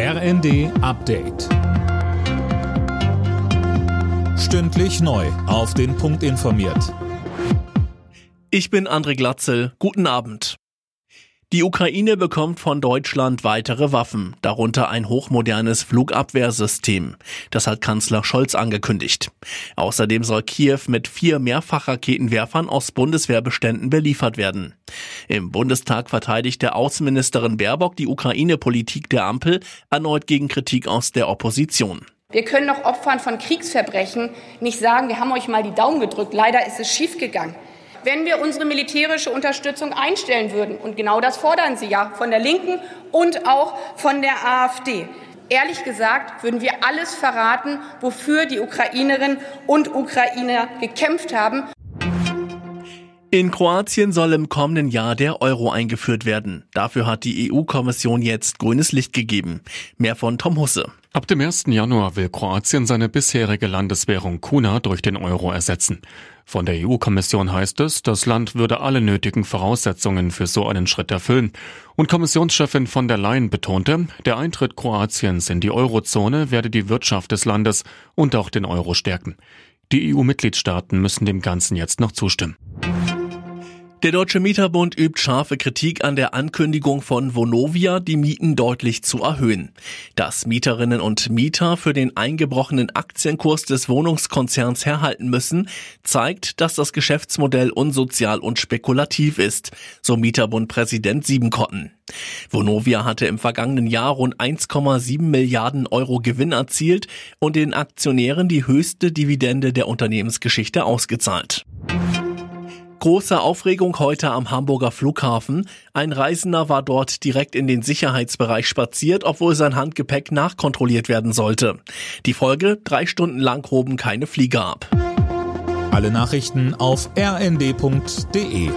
RND Update. Stündlich neu. Auf den Punkt informiert. Ich bin André Glatzel. Guten Abend. Die Ukraine bekommt von Deutschland weitere Waffen, darunter ein hochmodernes Flugabwehrsystem. Das hat Kanzler Scholz angekündigt. Außerdem soll Kiew mit vier Mehrfachraketenwerfern aus Bundeswehrbeständen beliefert werden. Im Bundestag verteidigte Außenministerin Baerbock die Ukraine-Politik der Ampel erneut gegen Kritik aus der Opposition. Wir können doch Opfern von Kriegsverbrechen nicht sagen, wir haben euch mal die Daumen gedrückt. Leider ist es schiefgegangen wenn wir unsere militärische Unterstützung einstellen würden. Und genau das fordern Sie ja von der Linken und auch von der AfD. Ehrlich gesagt würden wir alles verraten, wofür die Ukrainerinnen und Ukrainer gekämpft haben. In Kroatien soll im kommenden Jahr der Euro eingeführt werden. Dafür hat die EU-Kommission jetzt grünes Licht gegeben. Mehr von Tom Husse. Ab dem 1. Januar will Kroatien seine bisherige Landeswährung Kuna durch den Euro ersetzen. Von der EU-Kommission heißt es, das Land würde alle nötigen Voraussetzungen für so einen Schritt erfüllen. Und Kommissionschefin von der Leyen betonte, der Eintritt Kroatiens in die Eurozone werde die Wirtschaft des Landes und auch den Euro stärken. Die EU-Mitgliedstaaten müssen dem Ganzen jetzt noch zustimmen. Der Deutsche Mieterbund übt scharfe Kritik an der Ankündigung von Vonovia, die Mieten deutlich zu erhöhen. Dass Mieterinnen und Mieter für den eingebrochenen Aktienkurs des Wohnungskonzerns herhalten müssen, zeigt, dass das Geschäftsmodell unsozial und spekulativ ist, so Mieterbund-Präsident Siebenkotten. Vonovia hatte im vergangenen Jahr rund 1,7 Milliarden Euro Gewinn erzielt und den Aktionären die höchste Dividende der Unternehmensgeschichte ausgezahlt. Große Aufregung heute am Hamburger Flughafen. Ein Reisender war dort direkt in den Sicherheitsbereich spaziert, obwohl sein Handgepäck nachkontrolliert werden sollte. Die Folge, drei Stunden lang hoben keine Flieger ab. Alle Nachrichten auf rnd.de